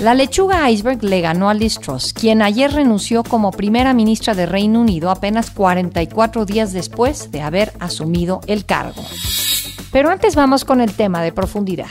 La lechuga iceberg le ganó a Liz Truss, quien ayer renunció como primera ministra de Reino Unido apenas 44 días después de haber asumido el cargo. Pero antes vamos con el tema de profundidad.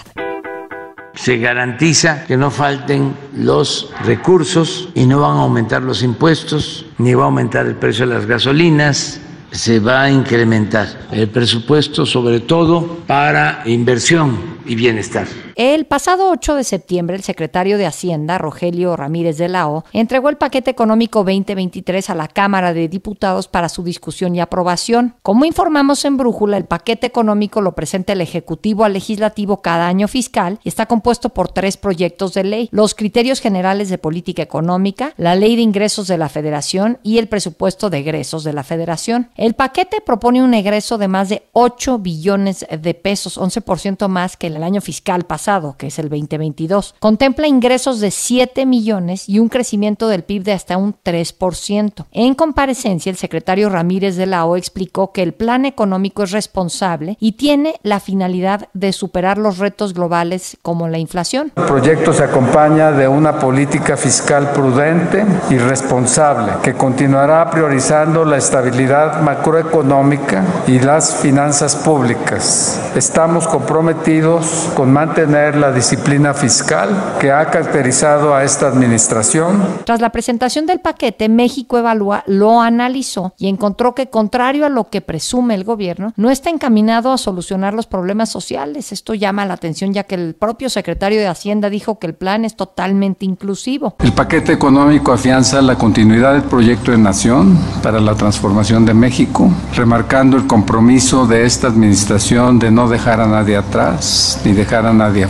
Se garantiza que no falten los recursos y no van a aumentar los impuestos, ni va a aumentar el precio de las gasolinas, se va a incrementar el presupuesto sobre todo para inversión bienestar. El pasado 8 de septiembre, el secretario de Hacienda, Rogelio Ramírez de la O, entregó el paquete económico 2023 a la Cámara de Diputados para su discusión y aprobación. Como informamos en Brújula, el paquete económico lo presenta el Ejecutivo al Legislativo cada año fiscal y está compuesto por tres proyectos de ley: los criterios generales de política económica, la ley de ingresos de la Federación y el presupuesto de egresos de la Federación. El paquete propone un egreso de más de 8 billones de pesos, 11% más que el año fiscal pasado que es el 2022. Contempla ingresos de 7 millones y un crecimiento del PIB de hasta un 3%. En comparecencia, el secretario Ramírez de la O explicó que el plan económico es responsable y tiene la finalidad de superar los retos globales como la inflación. El proyecto se acompaña de una política fiscal prudente y responsable que continuará priorizando la estabilidad macroeconómica y las finanzas públicas. Estamos comprometidos con mantener la disciplina fiscal que ha caracterizado a esta administración. Tras la presentación del paquete, México Evalúa lo analizó y encontró que, contrario a lo que presume el gobierno, no está encaminado a solucionar los problemas sociales. Esto llama la atención ya que el propio secretario de Hacienda dijo que el plan es totalmente inclusivo. El paquete económico afianza la continuidad del proyecto de nación para la transformación de México, remarcando el compromiso de esta administración de no dejar a nadie atrás ni dejar a nadie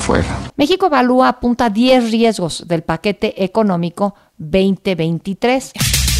México evalúa apunta 10 riesgos del paquete económico 2023.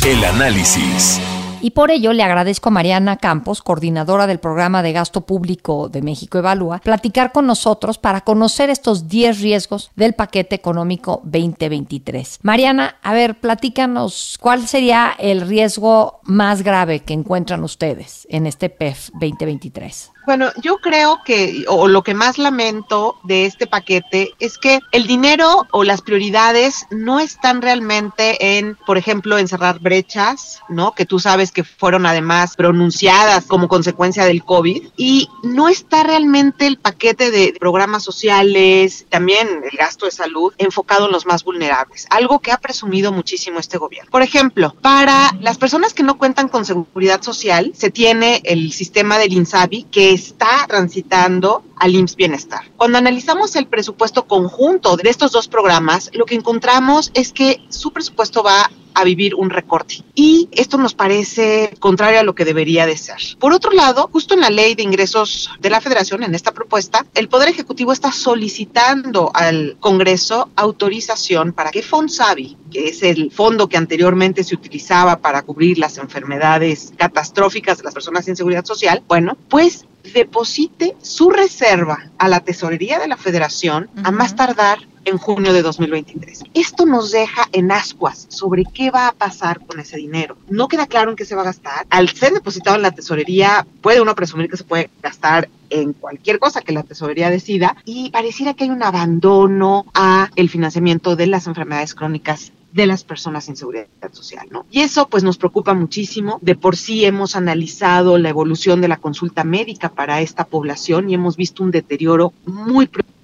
El análisis. Y por ello le agradezco a Mariana Campos, coordinadora del programa de gasto público de México Evalúa, platicar con nosotros para conocer estos 10 riesgos del paquete económico 2023. Mariana, a ver, platícanos cuál sería el riesgo más grave que encuentran ustedes en este PEF 2023. Bueno, yo creo que, o lo que más lamento de este paquete es que el dinero o las prioridades no están realmente en, por ejemplo, en cerrar brechas, ¿no? Que tú sabes que fueron además pronunciadas como consecuencia del COVID, y no está realmente el paquete de programas sociales, también el gasto de salud, enfocado en los más vulnerables, algo que ha presumido muchísimo este gobierno. Por ejemplo, para las personas que no cuentan con seguridad social, se tiene el sistema del INSABI, que está transitando al IMSS Bienestar. Cuando analizamos el presupuesto conjunto de estos dos programas, lo que encontramos es que su presupuesto va a vivir un recorte. Y esto nos parece contrario a lo que debería de ser. Por otro lado, justo en la ley de ingresos de la federación, en esta propuesta, el Poder Ejecutivo está solicitando al Congreso autorización para que FONSAVI, que es el fondo que anteriormente se utilizaba para cubrir las enfermedades catastróficas de las personas sin seguridad social, bueno, pues deposite su reserva a la tesorería de la federación a más tardar en junio de 2023. Esto nos deja en ascuas sobre qué va a pasar con ese dinero. No queda claro en qué se va a gastar. Al ser depositado en la tesorería, puede uno presumir que se puede gastar en cualquier cosa que la tesorería decida y pareciera que hay un abandono a el financiamiento de las enfermedades crónicas de las personas sin seguridad social, ¿no? Y eso pues nos preocupa muchísimo. De por sí hemos analizado la evolución de la consulta médica para esta población y hemos visto un deterioro muy preocupante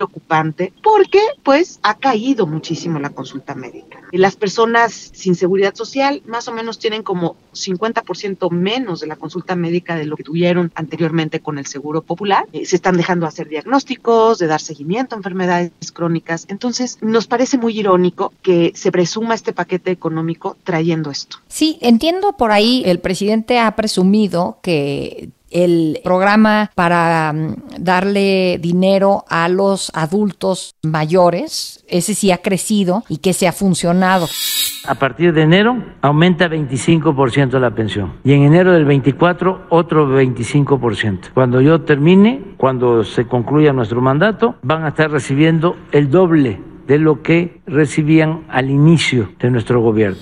porque pues ha caído muchísimo la consulta médica. Las personas sin seguridad social más o menos tienen como 50% menos de la consulta médica de lo que tuvieron anteriormente con el Seguro Popular. Eh, se están dejando hacer diagnósticos, de dar seguimiento a enfermedades crónicas. Entonces, nos parece muy irónico que se presuma este paquete económico trayendo esto. Sí, entiendo por ahí, el presidente ha presumido que el programa para mm, darle dinero a los adultos mayores, ese sí ha crecido y que se ha funcionado. A partir de enero aumenta 25% la pensión y en enero del 24 otro 25%. Cuando yo termine, cuando se concluya nuestro mandato, van a estar recibiendo el doble de lo que recibían al inicio de nuestro gobierno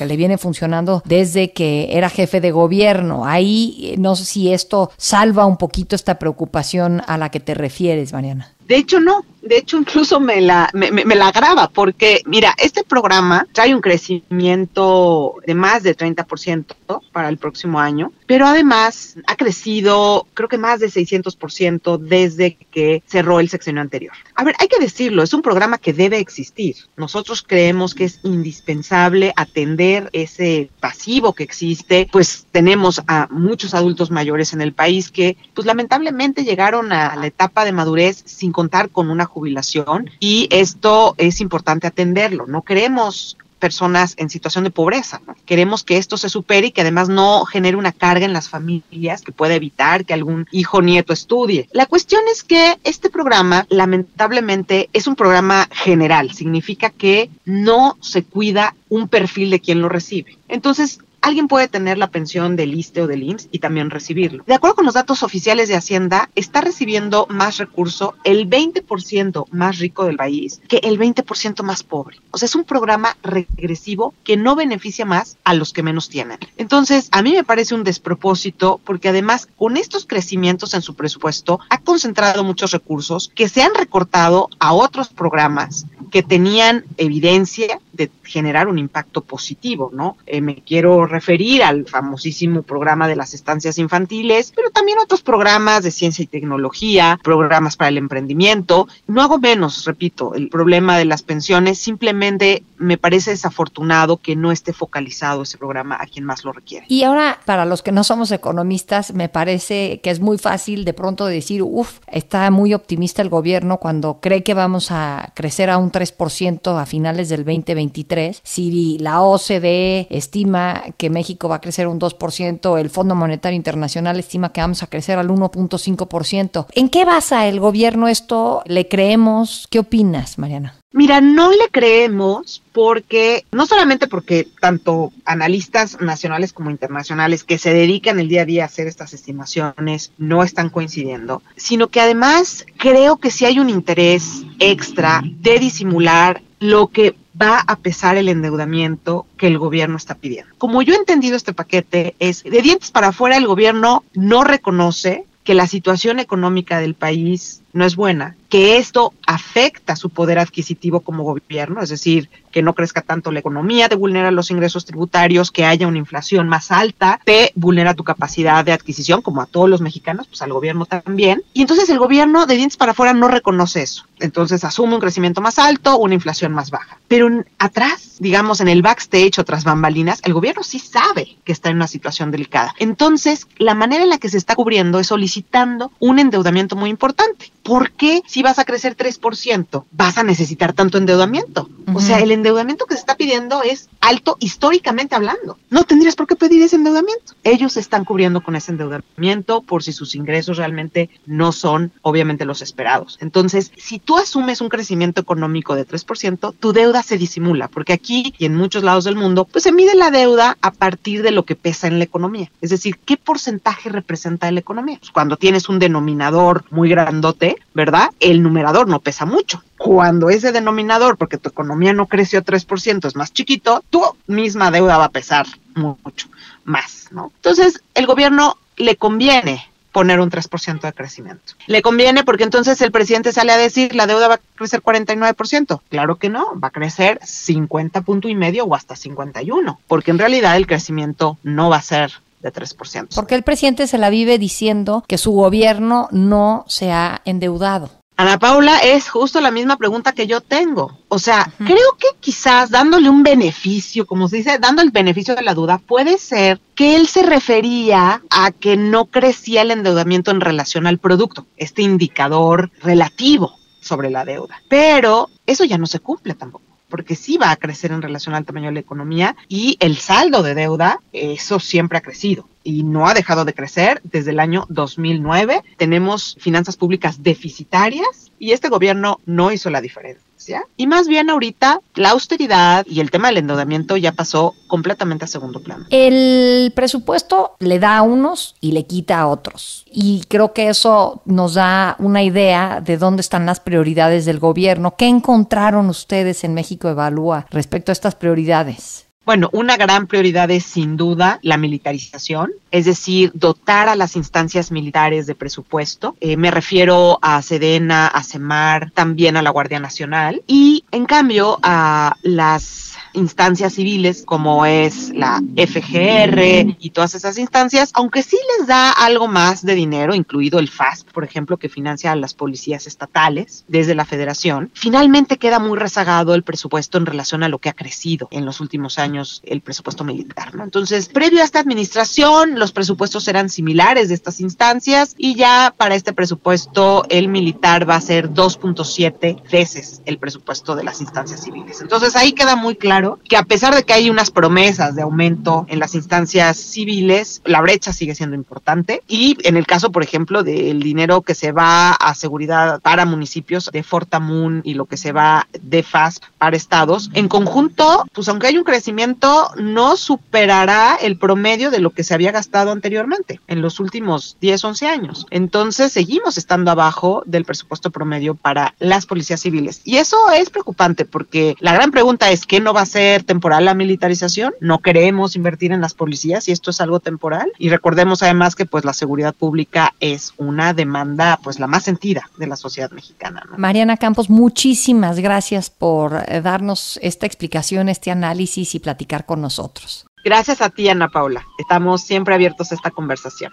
que le viene funcionando desde que era jefe de gobierno. Ahí no sé si esto salva un poquito esta preocupación a la que te refieres, Mariana. De hecho, no. De hecho, incluso me la, me, me, la graba porque, mira, este programa trae un crecimiento de más de 30% para el próximo año, pero además ha crecido, creo que más de 600% desde que cerró el sexenio anterior. A ver, hay que decirlo, es un programa que debe existir. Nosotros creemos que es indispensable atender ese pasivo que existe, pues tenemos a muchos adultos mayores en el país que, pues lamentablemente llegaron a la etapa de madurez sin contar con una jubilación y esto es importante atenderlo. No queremos personas en situación de pobreza. Queremos que esto se supere y que además no genere una carga en las familias que pueda evitar que algún hijo o nieto estudie. La cuestión es que este programa, lamentablemente, es un programa general. Significa que no se cuida un perfil de quien lo recibe. Entonces, alguien puede tener la pensión del ISTE o del IMSS y también recibirlo. De acuerdo con los datos oficiales de Hacienda, está recibiendo más recurso el 20% más rico del país que el 20% más pobre. O sea, es un programa regresivo que no beneficia más a los que menos tienen. Entonces, a mí me parece un despropósito porque además con estos crecimientos en su presupuesto ha concentrado muchos recursos que se han recortado a otros programas que tenían evidencia de generar un impacto positivo, ¿no? Eh, me quiero referir al famosísimo programa de las estancias infantiles, pero también otros programas de ciencia y tecnología, programas para el emprendimiento. No hago menos, repito, el problema de las pensiones, simplemente me parece desafortunado que no esté focalizado ese programa a quien más lo requiere. Y ahora, para los que no somos economistas, me parece que es muy fácil de pronto decir, uff, está muy optimista el gobierno cuando cree que vamos a crecer a un 3% a finales del 2023. Si la OCDE estima que México va a crecer un 2%, el Fondo Monetario Internacional estima que vamos a crecer al 1.5%. ¿En qué basa el gobierno esto? ¿Le creemos? ¿Qué opinas, Mariana? Mira, no le creemos porque, no solamente porque tanto analistas nacionales como internacionales que se dedican el día a día a hacer estas estimaciones no están coincidiendo, sino que además creo que sí hay un interés extra de disimular lo que va a pesar el endeudamiento que el gobierno está pidiendo. Como yo he entendido este paquete, es de dientes para afuera el gobierno no reconoce que la situación económica del país no es buena, que esto afecta su poder adquisitivo como gobierno, es decir, que no crezca tanto la economía, te vulnera los ingresos tributarios, que haya una inflación más alta, te vulnera tu capacidad de adquisición, como a todos los mexicanos, pues al gobierno también. Y entonces el gobierno de dientes para afuera no reconoce eso. Entonces asume un crecimiento más alto, una inflación más baja. Pero atrás, digamos, en el backstage o tras bambalinas, el gobierno sí sabe que está en una situación delicada. Entonces, la manera en la que se está cubriendo es solicitando un endeudamiento muy importante. ¿Por qué si vas a crecer 3% vas a necesitar tanto endeudamiento? O sea, el endeudamiento que se está pidiendo es alto históricamente hablando. No tendrías por qué pedir ese endeudamiento. Ellos están cubriendo con ese endeudamiento por si sus ingresos realmente no son obviamente los esperados. Entonces, si tú asumes un crecimiento económico de 3%, tu deuda se disimula, porque aquí y en muchos lados del mundo, pues se mide la deuda a partir de lo que pesa en la economía. Es decir, ¿qué porcentaje representa la economía? Pues cuando tienes un denominador muy grandote, ¿verdad? El numerador no pesa mucho. Cuando ese denominador, porque tu economía no creció 3%, es más chiquito, tu misma deuda va a pesar mucho más, ¿no? Entonces, el gobierno le conviene poner un 3% de crecimiento. Le conviene porque entonces el presidente sale a decir la deuda va a crecer 49%. Claro que no, va a crecer 50 punto y medio o hasta 51, porque en realidad el crecimiento no va a ser de 3%. Porque el presidente se la vive diciendo que su gobierno no se ha endeudado. Ana Paula, es justo la misma pregunta que yo tengo. O sea, creo que quizás dándole un beneficio, como se dice, dando el beneficio de la duda, puede ser que él se refería a que no crecía el endeudamiento en relación al producto, este indicador relativo sobre la deuda. Pero eso ya no se cumple tampoco. Porque sí va a crecer en relación al tamaño de la economía y el saldo de deuda, eso siempre ha crecido y no ha dejado de crecer desde el año 2009. Tenemos finanzas públicas deficitarias y este gobierno no hizo la diferencia. Y más bien ahorita la austeridad y el tema del endeudamiento ya pasó completamente a segundo plano. El presupuesto le da a unos y le quita a otros. Y creo que eso nos da una idea de dónde están las prioridades del gobierno. ¿Qué encontraron ustedes en México Evalúa respecto a estas prioridades? Bueno, una gran prioridad es sin duda la militarización, es decir, dotar a las instancias militares de presupuesto. Eh, me refiero a Sedena, a CEMAR, también a la Guardia Nacional y en cambio a las instancias civiles como es la FGR y todas esas instancias, aunque sí les da algo más de dinero, incluido el FASP, por ejemplo, que financia a las policías estatales desde la federación, finalmente queda muy rezagado el presupuesto en relación a lo que ha crecido en los últimos años el presupuesto militar. ¿no? Entonces, previo a esta administración, los presupuestos eran similares de estas instancias y ya para este presupuesto el militar va a ser 2.7 veces el presupuesto de las instancias civiles. Entonces, ahí queda muy claro que a pesar de que hay unas promesas de aumento en las instancias civiles, la brecha sigue siendo importante. Y en el caso, por ejemplo, del dinero que se va a seguridad para municipios de Fortamun y lo que se va de FASP para estados, en conjunto, pues aunque hay un crecimiento, no superará el promedio de lo que se había gastado anteriormente en los últimos 10, 11 años. Entonces, seguimos estando abajo del presupuesto promedio para las policías civiles. Y eso es preocupante porque la gran pregunta es, ¿qué no va a ser temporal la militarización, no queremos invertir en las policías y esto es algo temporal. Y recordemos además que pues la seguridad pública es una demanda pues la más sentida de la sociedad mexicana. Mariana Campos, muchísimas gracias por eh, darnos esta explicación, este análisis y platicar con nosotros. Gracias a ti, Ana Paula. Estamos siempre abiertos a esta conversación.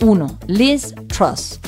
1. Liz Truss.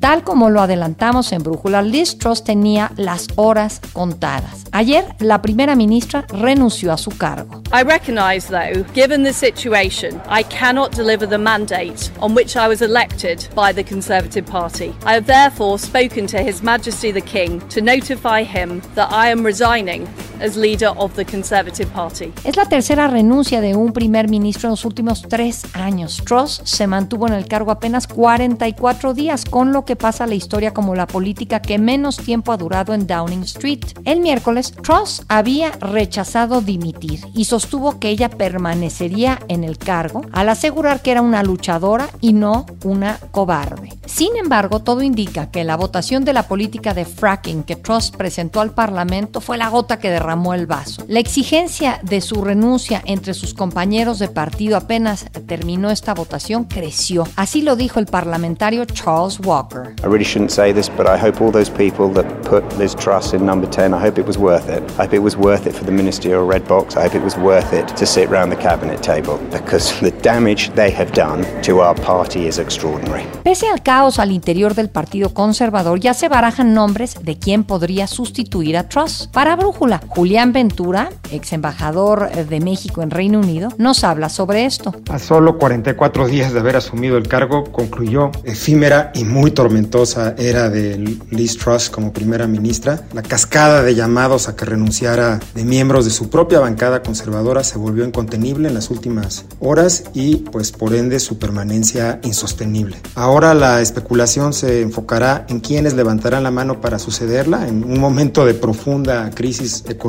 Tal como lo adelantamos en Brújula, Liz Truss tenía las horas contadas. Ayer, la primera ministra renunció a su cargo. I recognize, though, given the situation, I cannot deliver the mandate on which I was elected by the Conservative Party. I have therefore spoken to His Majesty the King to notify him that I am resigning as leader of the Conservative Party. Es la tercera renuncia de un primer ministro en los últimos tres años. Truss se mantuvo en el cargo apenas 44 días, con lo que pasa la historia como la política que menos tiempo ha durado en Downing Street. El miércoles, Truss había rechazado dimitir y sostuvo que ella permanecería en el cargo al asegurar que era una luchadora y no una cobarde. Sin embargo, todo indica que la votación de la política de fracking que Truss presentó al Parlamento fue la gota que derramó el vaso. La exigencia de su renuncia entre sus compañeros de partido apenas terminó esta votación creció. Así lo dijo el parlamentario Charles Walker. I really shouldn't say this, but I hope all those people that put Liz Truss in number 10, I hope it was worth it. I hope it was worth it for the ministerial red box. I hope it was worth it to sit around the cabinet table because the damage they have done to our party is extraordinary. Pese al caos al interior del Partido Conservador, ya se barajan nombres de quién podría sustituir a Truss. Para Brújula, Julián Ventura, ex embajador de México en Reino Unido, nos habla sobre esto. A solo 44 días de haber asumido el cargo, concluyó efímera y muy tormentosa era de Liz Truss como primera ministra. La cascada de llamados a que renunciara de miembros de su propia bancada conservadora se volvió incontenible en las últimas horas y pues por ende su permanencia insostenible. Ahora la especulación se enfocará en quienes levantarán la mano para sucederla en un momento de profunda crisis económica,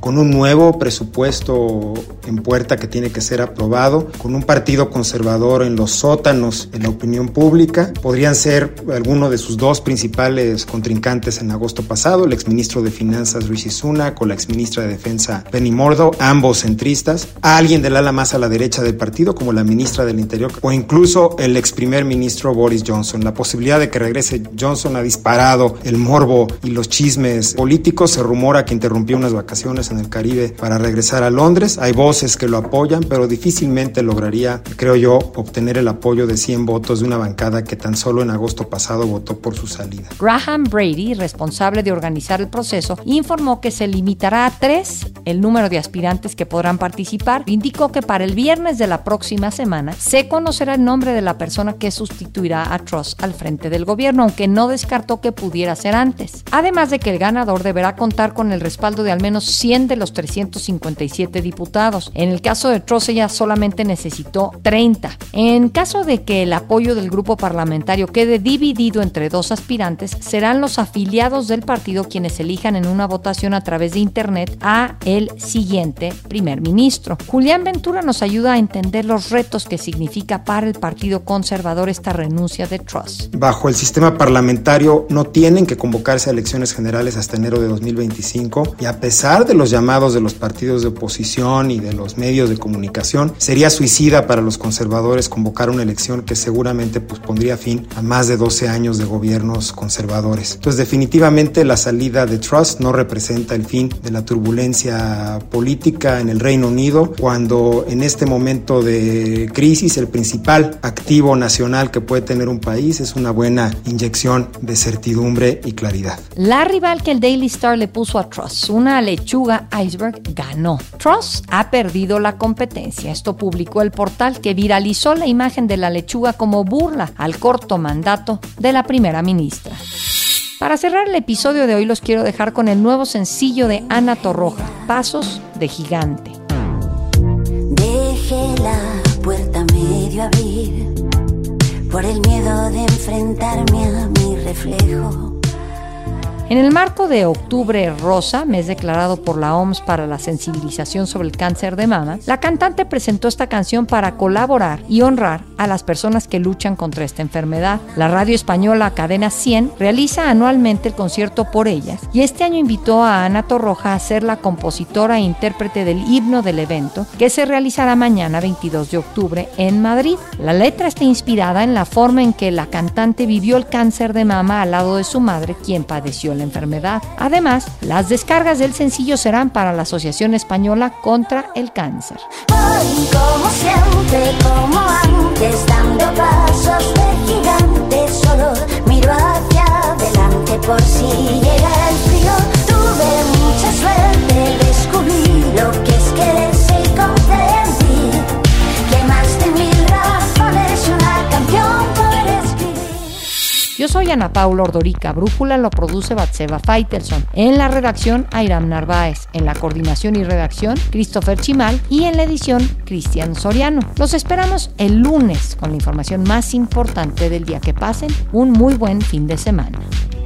con un nuevo presupuesto en puerta que tiene que ser aprobado, con un partido conservador en los sótanos en la opinión pública. Podrían ser alguno de sus dos principales contrincantes en agosto pasado, el exministro de Finanzas Rishi Sunak o la exministra de Defensa Penny Mordo, ambos centristas, a alguien del ala más a la derecha del partido como la ministra del Interior o incluso el ex primer ministro Boris Johnson. La posibilidad de que regrese Johnson ha disparado el morbo y los chismes políticos. Se rumora que interrumpió unas vacaciones en el Caribe para regresar a Londres. Hay voces que lo apoyan, pero difícilmente lograría, creo yo, obtener el apoyo de 100 votos de una bancada que tan solo en agosto pasado votó por su salida. Graham Brady, responsable de organizar el proceso, informó que se limitará a tres el número de aspirantes que podrán participar. Indicó que para el viernes de la próxima semana se conocerá el nombre de la persona que sustituirá a Truss al frente del gobierno, aunque no descartó que pudiera ser antes. Además de que el ganador deberá contar con el respaldo de al menos 100 de los 357 diputados. En el caso de Truss ella solamente necesitó 30. En caso de que el apoyo del grupo parlamentario quede dividido entre dos aspirantes, serán los afiliados del partido quienes elijan en una votación a través de Internet a el siguiente primer ministro. Julián Ventura nos ayuda a entender los retos que significa para el Partido Conservador esta renuncia de Truss. Bajo el sistema parlamentario no tienen que convocarse a elecciones generales hasta enero de 2025 y a pesar de los llamados de los partidos de oposición y de los medios de comunicación, sería suicida para los conservadores convocar una elección que seguramente pues, pondría fin a más de 12 años de gobiernos conservadores. Entonces definitivamente la salida de Truss no representa el fin de la turbulencia política en el Reino Unido, cuando en este momento de crisis el principal activo nacional que puede tener un país es una buena inyección de certidumbre y claridad. La rival que el Daily Star le puso a Truss, una lechuga iceberg, ganó. Truss ha perdido la competencia. Esto publicó el portal que viralizó la imagen de la lechuga como burla al corto mandato de la primera ministra. Para cerrar el episodio de hoy los quiero dejar con el nuevo sencillo de Ana Torroja, Pasos de Gigante. Dejé la puerta medio abrir por el miedo de enfrentarme a mi reflejo. En el marco de Octubre Rosa, mes declarado por la OMS para la sensibilización sobre el cáncer de mama, la cantante presentó esta canción para colaborar y honrar a las personas que luchan contra esta enfermedad. La radio española Cadena 100 realiza anualmente el concierto por ellas y este año invitó a Ana Torroja a ser la compositora e intérprete del himno del evento que se realizará mañana 22 de octubre en Madrid. La letra está inspirada en la forma en que la cantante vivió el cáncer de mama al lado de su madre, quien padeció la enfermedad. Además, las descargas del sencillo serán para la Asociación Española contra el Cáncer. Voy como siempre, como antes, dando pasos de gigante. Solo miro hacia adelante por si llega el frío. Tuve mucha suerte, Yo soy Ana Paula Ordorica. Brújula lo produce Batseva Faitelson. En la redacción, Airam Narváez. En la coordinación y redacción, Christopher Chimal. Y en la edición, Cristian Soriano. Los esperamos el lunes con la información más importante del día. Que pasen un muy buen fin de semana.